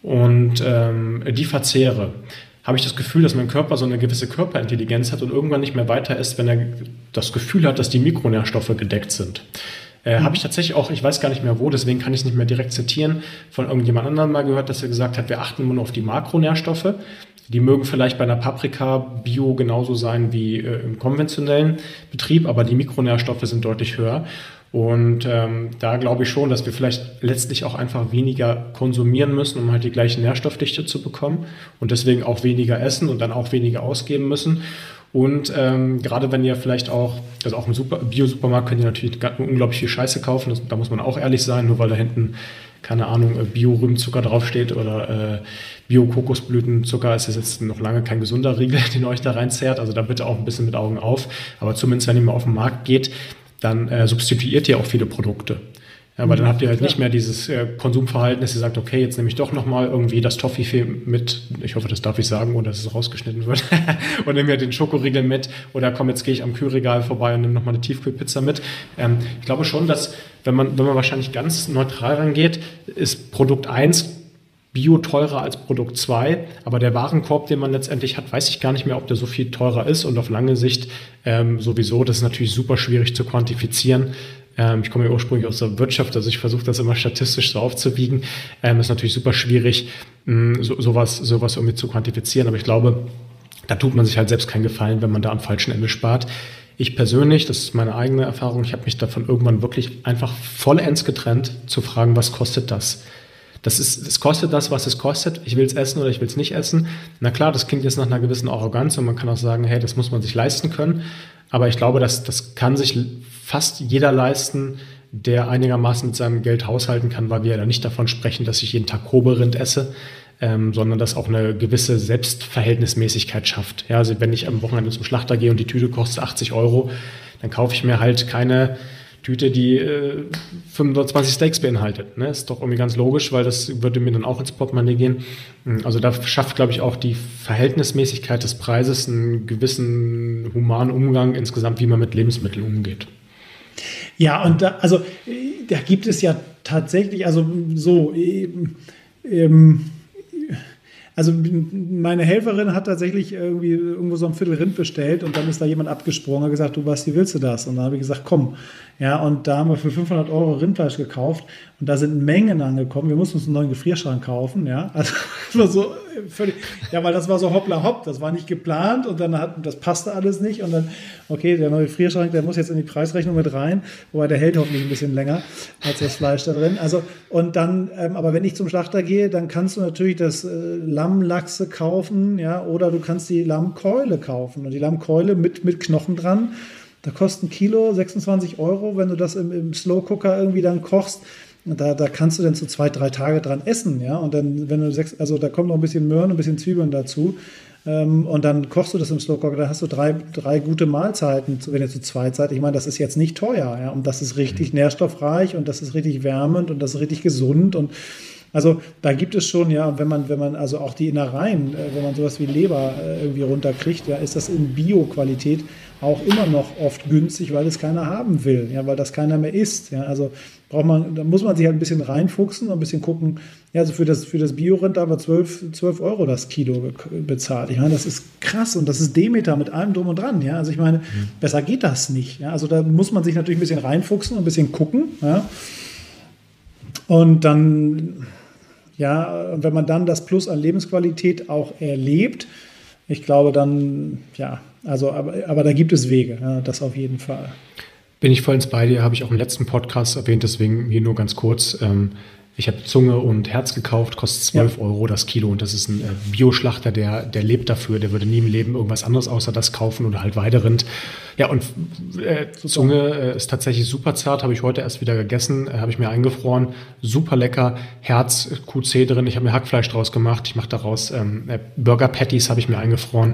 und ähm, die verzehre, habe ich das Gefühl, dass mein Körper so eine gewisse Körperintelligenz hat und irgendwann nicht mehr weiter ist, wenn er das Gefühl hat, dass die Mikronährstoffe gedeckt sind. Äh, mhm. Habe ich tatsächlich auch, ich weiß gar nicht mehr wo, deswegen kann ich es nicht mehr direkt zitieren, von irgendjemand anderem mal gehört, dass er gesagt hat, wir achten nur auf die Makronährstoffe. Die mögen vielleicht bei einer Paprika bio genauso sein wie äh, im konventionellen Betrieb, aber die Mikronährstoffe sind deutlich höher. Und ähm, da glaube ich schon, dass wir vielleicht letztlich auch einfach weniger konsumieren müssen, um halt die gleiche Nährstoffdichte zu bekommen und deswegen auch weniger essen und dann auch weniger ausgeben müssen. Und ähm, gerade wenn ihr vielleicht auch, also auch im Super Bio-Supermarkt könnt ihr natürlich unglaublich viel Scheiße kaufen, das, da muss man auch ehrlich sein, nur weil da hinten, keine Ahnung, äh, Bio-Rübenzucker draufsteht oder äh, Bio-Kokosblütenzucker ist das jetzt noch lange kein gesunder Riegel, den euch da reinzerrt. Also da bitte auch ein bisschen mit Augen auf. Aber zumindest, wenn ihr mal auf den Markt geht, dann äh, substituiert ihr auch viele Produkte. Ja, aber dann habt ihr halt nicht mehr dieses äh, Konsumverhalten, dass ihr sagt, okay, jetzt nehme ich doch nochmal irgendwie das Toffifee mit, ich hoffe, das darf ich sagen, ohne dass es rausgeschnitten wird, und nehme mir den Schokoriegel mit, oder komm, jetzt gehe ich am Kühlregal vorbei und nehme nochmal eine Tiefkühlpizza mit. Ähm, ich glaube schon, dass, wenn man, wenn man wahrscheinlich ganz neutral rangeht, ist Produkt 1 Bio teurer als Produkt 2, aber der Warenkorb, den man letztendlich hat, weiß ich gar nicht mehr, ob der so viel teurer ist. Und auf lange Sicht ähm, sowieso, das ist natürlich super schwierig zu quantifizieren. Ähm, ich komme ja ursprünglich aus der Wirtschaft, also ich versuche das immer statistisch so aufzuwiegen. Ähm, ist natürlich super schwierig, mh, so, sowas, sowas irgendwie zu quantifizieren, aber ich glaube, da tut man sich halt selbst keinen Gefallen, wenn man da am falschen Ende spart. Ich persönlich, das ist meine eigene Erfahrung, ich habe mich davon irgendwann wirklich einfach vollends getrennt, zu fragen, was kostet das? Das ist, es kostet das, was es kostet. Ich will es essen oder ich will es nicht essen. Na klar, das klingt jetzt nach einer gewissen Arroganz und man kann auch sagen, hey, das muss man sich leisten können. Aber ich glaube, dass das kann sich fast jeder leisten, der einigermaßen mit seinem Geld haushalten kann, weil wir ja nicht davon sprechen, dass ich jeden Tag Koberind esse, ähm, sondern dass auch eine gewisse Selbstverhältnismäßigkeit schafft. Ja, also wenn ich am Wochenende zum Schlachter gehe und die Tüte kostet 80 Euro, dann kaufe ich mir halt keine Tüte, die äh, 25 Steaks beinhaltet. Ne? Ist doch irgendwie ganz logisch, weil das würde mir dann auch ins Portemonnaie gehen. Also da schafft, glaube ich, auch die Verhältnismäßigkeit des Preises einen gewissen humanen Umgang insgesamt, wie man mit Lebensmitteln umgeht. Ja, und da, also da gibt es ja tatsächlich, also so, ähm, Also meine Helferin hat tatsächlich irgendwie irgendwo so ein Viertel Rind bestellt und dann ist da jemand abgesprungen und gesagt, du Basti, willst du das? Und dann habe ich gesagt, komm. Ja, und da haben wir für 500 Euro Rindfleisch gekauft und da sind Mengen angekommen. Wir mussten uns einen neuen Gefrierschrank kaufen, ja. Also so völlig, ja, weil das war so hoppla hopp, das war nicht geplant und dann hat, das passte alles nicht und dann, okay, der neue Gefrierschrank, der muss jetzt in die Preisrechnung mit rein, wobei der hält hoffentlich ein bisschen länger als das Fleisch da drin. Also, und dann, ähm, aber wenn ich zum Schlachter gehe, dann kannst du natürlich das äh, Lammlachse kaufen, ja, oder du kannst die Lammkeule kaufen und die Lammkeule mit, mit Knochen dran da kostet ein Kilo 26 Euro, wenn du das im, im Slow Cooker irgendwie dann kochst. Da, da kannst du dann so zwei, drei Tage dran essen, ja. Und dann, wenn du sechs, also da kommt noch ein bisschen Möhren, ein bisschen Zwiebeln dazu. Ähm, und dann kochst du das im Slow Cooker, dann hast du drei, drei gute Mahlzeiten, wenn ihr zu zweit seid. Ich meine, das ist jetzt nicht teuer, ja. Und das ist richtig mhm. nährstoffreich und das ist richtig wärmend und das ist richtig gesund und also da gibt es schon, ja, wenn man, wenn man also auch die Innereien, äh, wenn man sowas wie Leber äh, irgendwie runterkriegt, ja, ist das in Bio-Qualität auch immer noch oft günstig, weil es keiner haben will, ja, weil das keiner mehr isst. Ja. Also braucht man, da muss man sich halt ein bisschen reinfuchsen und ein bisschen gucken. Ja, also für das, für das Bio-Rind haben wir 12, 12 Euro das Kilo bezahlt. Ich meine, das ist krass und das ist Demeter mit allem drum und dran. Ja, also ich meine, mhm. besser geht das nicht. Ja, also da muss man sich natürlich ein bisschen reinfuchsen und ein bisschen gucken. Ja. Und dann ja, und wenn man dann das Plus an Lebensqualität auch erlebt, ich glaube dann, ja, also, aber, aber da gibt es Wege, ja, das auf jeden Fall. Bin ich vollends bei dir, habe ich auch im letzten Podcast erwähnt, deswegen hier nur ganz kurz. Ähm, ich habe Zunge und Herz gekauft, kostet 12 ja. Euro das Kilo. Und das ist ein äh, Bioschlachter, der, der lebt dafür, der würde nie im Leben irgendwas anderes außer das kaufen oder halt Weiderind. Ja, und äh, Zunge äh, ist tatsächlich super zart, habe ich heute erst wieder gegessen, äh, habe ich mir eingefroren, super lecker, Herz, QC drin, ich habe mir Hackfleisch draus gemacht, ich mache daraus ähm, äh, Burger Patties habe ich mir eingefroren.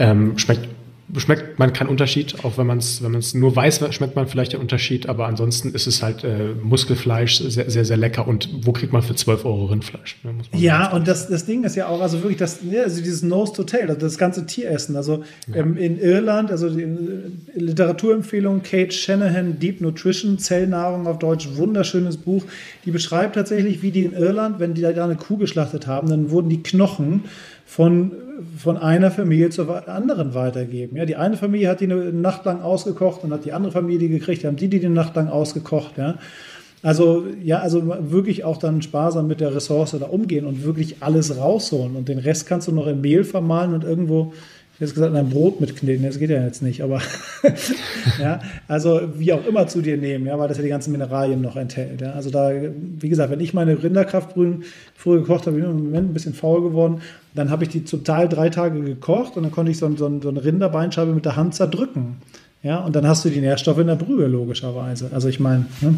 Ähm, schmeckt schmeckt man keinen Unterschied, auch wenn man es wenn man's nur weiß, schmeckt man vielleicht den Unterschied, aber ansonsten ist es halt äh, Muskelfleisch sehr, sehr, sehr lecker. Und wo kriegt man für 12 Euro Rindfleisch? Ne, ja, und das, das Ding ist ja auch, also wirklich das, ja, also dieses Nose to Tail, also das ganze Tieressen. Also ja. ähm, in Irland, also die äh, Literaturempfehlung Kate Shanahan, Deep Nutrition, Zellnahrung auf Deutsch, wunderschönes Buch. Die beschreibt tatsächlich, wie die in Irland, wenn die da eine Kuh geschlachtet haben, dann wurden die Knochen von, von einer Familie zur anderen weitergeben. Ja, die eine Familie hat die eine Nacht lang ausgekocht und hat die andere Familie die gekriegt, haben die die eine Nacht lang ausgekocht. Ja. Also ja, also wirklich auch dann sparsam mit der Ressource da umgehen und wirklich alles rausholen und den Rest kannst du noch in Mehl vermahlen und irgendwo hätte gesagt, ein Brot mitkneten, das geht ja jetzt nicht, aber ja, also wie auch immer zu dir nehmen, ja, weil das ja die ganzen Mineralien noch enthält. Ja. Also da, wie gesagt, wenn ich meine Rinderkraftbrühen früher gekocht habe, bin ich im Moment ein bisschen faul geworden, dann habe ich die Teil drei Tage gekocht und dann konnte ich so, so, so eine Rinderbeinscheibe mit der Hand zerdrücken. Ja, und dann hast du die Nährstoffe in der Brühe, logischerweise. Also ich meine, ne?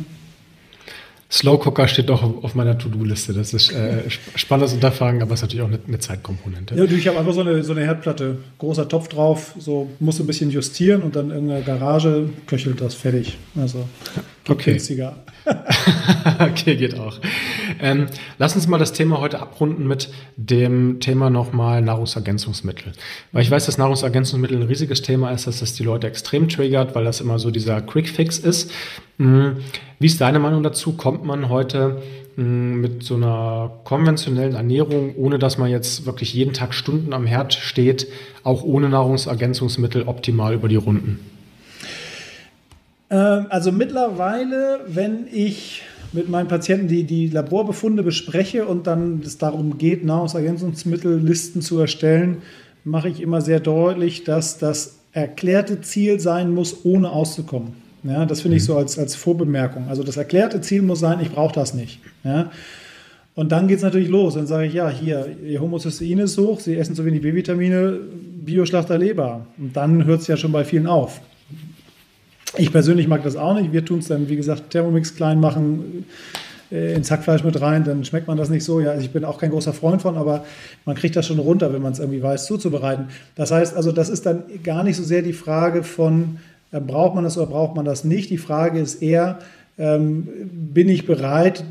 Slow Cooker steht doch auf meiner To-Do-Liste. Das ist äh, spannendes Unterfangen, aber es ist natürlich auch eine, eine Zeitkomponente. Ja, du, ich habe einfach so eine, so eine Herdplatte, großer Topf drauf, so muss ein bisschen justieren und dann in der Garage köchelt das fertig. Also okay. günstiger. okay, geht auch. Ähm, lass uns mal das Thema heute abrunden mit dem Thema nochmal Nahrungsergänzungsmittel. Weil ich weiß, dass Nahrungsergänzungsmittel ein riesiges Thema ist, dass das die Leute extrem triggert, weil das immer so dieser Quick Fix ist. Mhm. Wie ist deine Meinung dazu? Kommt man heute mhm, mit so einer konventionellen Ernährung, ohne dass man jetzt wirklich jeden Tag Stunden am Herd steht, auch ohne Nahrungsergänzungsmittel optimal über die Runden? Ähm, also mittlerweile, wenn ich mit meinen Patienten die, die Laborbefunde bespreche und dann es darum geht, Nahrungsergänzungsmittellisten zu erstellen, mache ich immer sehr deutlich, dass das erklärte Ziel sein muss, ohne auszukommen. Ja, das finde ich mhm. so als, als Vorbemerkung. Also das erklärte Ziel muss sein, ich brauche das nicht. Ja. Und dann geht es natürlich los. Dann sage ich, ja, hier, Ihr Homozystein ist hoch, Sie essen zu wenig B-Vitamine, Bioschlachter Leber. Und dann hört es ja schon bei vielen auf. Ich persönlich mag das auch nicht. Wir tun es dann, wie gesagt, Thermomix klein machen, äh, ins Hackfleisch mit rein, dann schmeckt man das nicht so. Ja, also ich bin auch kein großer Freund von, aber man kriegt das schon runter, wenn man es irgendwie weiß, zuzubereiten. Das heißt also, das ist dann gar nicht so sehr die Frage von, äh, braucht man das oder braucht man das nicht. Die Frage ist eher, ähm, bin ich bereit,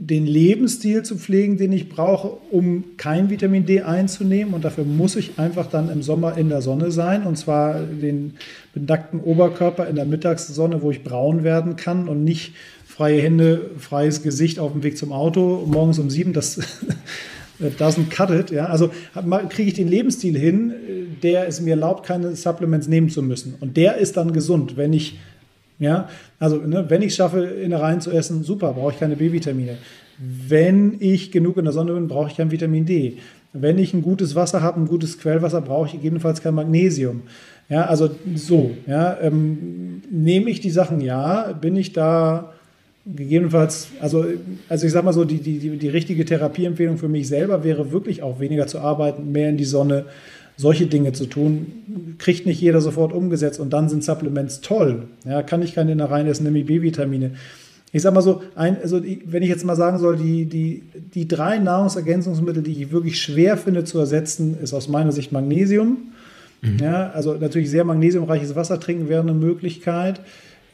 den Lebensstil zu pflegen, den ich brauche, um kein Vitamin D einzunehmen. Und dafür muss ich einfach dann im Sommer in der Sonne sein. Und zwar den benackten Oberkörper in der Mittagssonne, wo ich braun werden kann und nicht freie Hände, freies Gesicht auf dem Weg zum Auto morgens um sieben. Das doesn't cut it. Ja? Also kriege ich den Lebensstil hin, der es mir erlaubt, keine Supplements nehmen zu müssen. Und der ist dann gesund. Wenn ich, ja, also ne, wenn ich schaffe, Innereien zu essen, super, brauche ich keine B-Vitamine. Wenn ich genug in der Sonne bin, brauche ich kein Vitamin D. Wenn ich ein gutes Wasser habe, ein gutes Quellwasser, brauche ich gegebenenfalls kein Magnesium. Ja, also so, ja, ähm, nehme ich die Sachen ja, bin ich da gegebenenfalls, also, also ich sag mal so, die, die, die, die richtige Therapieempfehlung für mich selber wäre wirklich auch weniger zu arbeiten, mehr in die Sonne, solche Dinge zu tun. Kriegt nicht jeder sofort umgesetzt und dann sind Supplements toll. Ja, kann ich keine rein essen, nämlich B-Vitamine. Ich sag mal so, ein, also wenn ich jetzt mal sagen soll, die, die, die drei Nahrungsergänzungsmittel, die ich wirklich schwer finde zu ersetzen, ist aus meiner Sicht Magnesium. Mhm. Ja, also natürlich sehr magnesiumreiches Wasser trinken wäre eine Möglichkeit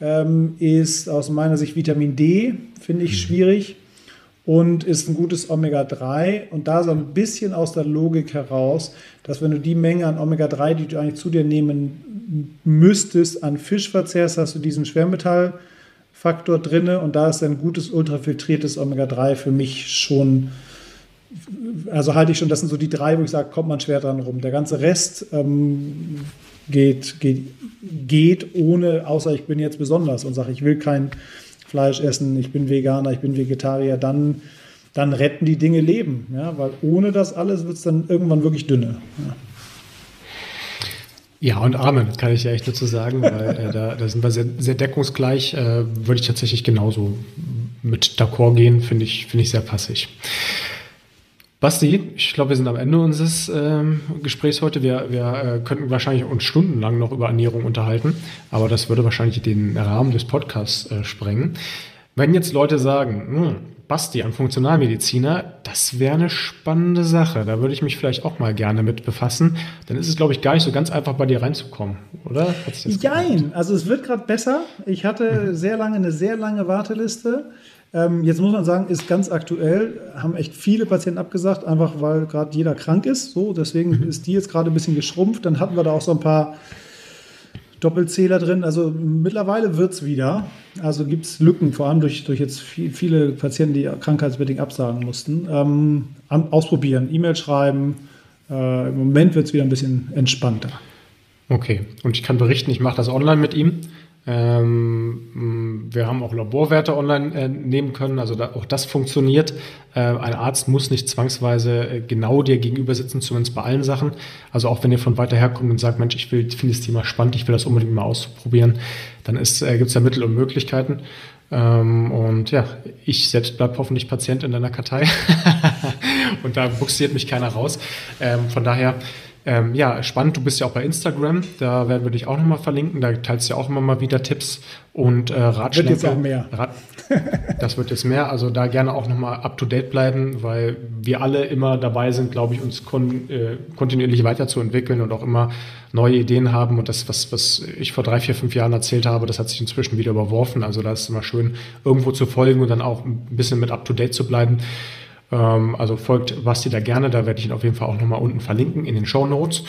ähm, ist aus meiner Sicht Vitamin D, finde ich mhm. schwierig und ist ein gutes Omega-3. Und da so ein bisschen aus der Logik heraus, dass wenn du die Menge an Omega-3, die du eigentlich zu dir nehmen müsstest, an Fisch verzehrst, hast du diesen Schwermetallfaktor drin und da ist ein gutes ultrafiltriertes Omega-3 für mich schon, also halte ich schon, das sind so die drei, wo ich sage, kommt man schwer dran rum. Der ganze Rest ähm, geht, geht, geht ohne, außer ich bin jetzt besonders und sage, ich will kein Fleisch essen, ich bin Veganer, ich bin Vegetarier, dann, dann retten die Dinge Leben. Ja? Weil ohne das alles wird es dann irgendwann wirklich dünne. Ja. Ja, und Amen, kann ich ja echt dazu sagen, weil äh, da, da, sind wir sehr, sehr deckungsgleich. Äh, würde ich tatsächlich genauso mit d'accord gehen, finde ich, find ich sehr passig. Basti, ich glaube, wir sind am Ende unseres ähm, Gesprächs heute. Wir, wir äh, könnten wahrscheinlich uns stundenlang noch über Ernährung unterhalten, aber das würde wahrscheinlich den Rahmen des Podcasts äh, sprengen. Wenn jetzt Leute sagen, hm, Basti, ein Funktionalmediziner, das wäre eine spannende Sache. Da würde ich mich vielleicht auch mal gerne mit befassen. Dann ist es, glaube ich, gar nicht so ganz einfach, bei dir reinzukommen, oder? Nein, also es wird gerade besser. Ich hatte mhm. sehr lange eine sehr lange Warteliste. Ähm, jetzt muss man sagen, ist ganz aktuell, haben echt viele Patienten abgesagt, einfach weil gerade jeder krank ist. So, deswegen mhm. ist die jetzt gerade ein bisschen geschrumpft. Dann hatten wir da auch so ein paar Doppelzähler drin. Also mittlerweile wird es wieder. Also gibt es Lücken, vor allem durch, durch jetzt viel, viele Patienten, die krankheitsbedingt absagen mussten. Ähm, ausprobieren, E-Mail schreiben. Äh, Im Moment wird es wieder ein bisschen entspannter. Okay, und ich kann berichten, ich mache das online mit ihm. Ähm, wir haben auch Laborwerte online äh, nehmen können, also da, auch das funktioniert. Äh, ein Arzt muss nicht zwangsweise äh, genau dir gegenüber sitzen, zumindest bei allen Sachen. Also auch wenn ihr von weiter her kommt und sagt, Mensch, ich finde das Thema spannend, ich will das unbedingt mal ausprobieren, dann äh, gibt es ja Mittel und Möglichkeiten. Ähm, und ja, ich selbst bleibe hoffentlich Patient in deiner Kartei und da buxiert mich keiner raus. Ähm, von daher ähm, ja, spannend. Du bist ja auch bei Instagram. Da werden wir dich auch nochmal verlinken. Da teilst du ja auch immer mal wieder Tipps und äh, Ratschläge. Wird jetzt auch mehr. Rat das wird jetzt mehr. Also da gerne auch nochmal up to date bleiben, weil wir alle immer dabei sind, glaube ich, uns kon äh, kontinuierlich weiterzuentwickeln und auch immer neue Ideen haben. Und das, was, was ich vor drei, vier, fünf Jahren erzählt habe, das hat sich inzwischen wieder überworfen. Also da ist es immer schön, irgendwo zu folgen und dann auch ein bisschen mit up to date zu bleiben. Ähm, also folgt Basti da gerne, da werde ich ihn auf jeden Fall auch nochmal unten verlinken in den Show Notes.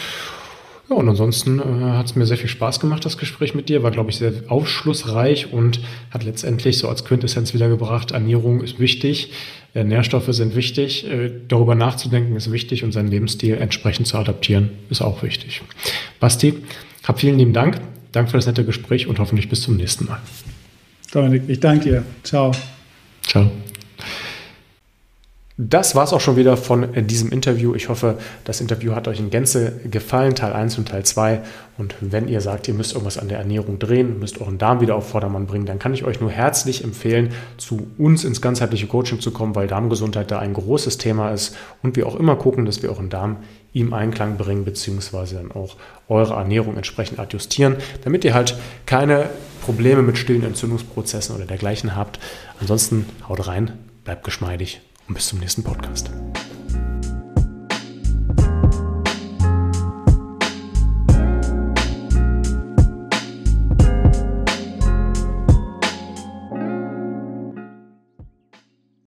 Ja, und ansonsten äh, hat es mir sehr viel Spaß gemacht, das Gespräch mit dir. War, glaube ich, sehr aufschlussreich und hat letztendlich so als Quintessenz wiedergebracht, Ernährung ist wichtig, äh, Nährstoffe sind wichtig, äh, darüber nachzudenken ist wichtig und seinen Lebensstil entsprechend zu adaptieren ist auch wichtig. Basti, hab vielen lieben Dank. Danke für das nette Gespräch und hoffentlich bis zum nächsten Mal. Dominik, ich danke dir. Ciao. Ciao. Das war es auch schon wieder von diesem Interview. Ich hoffe, das Interview hat euch in Gänze gefallen, Teil 1 und Teil 2. Und wenn ihr sagt, ihr müsst irgendwas an der Ernährung drehen, müsst euren Darm wieder auf Vordermann bringen, dann kann ich euch nur herzlich empfehlen, zu uns ins ganzheitliche Coaching zu kommen, weil Darmgesundheit da ein großes Thema ist und wir auch immer gucken, dass wir euren Darm im Einklang bringen, beziehungsweise dann auch eure Ernährung entsprechend adjustieren, damit ihr halt keine Probleme mit stillen Entzündungsprozessen oder dergleichen habt. Ansonsten haut rein, bleibt geschmeidig und bis zum nächsten Podcast.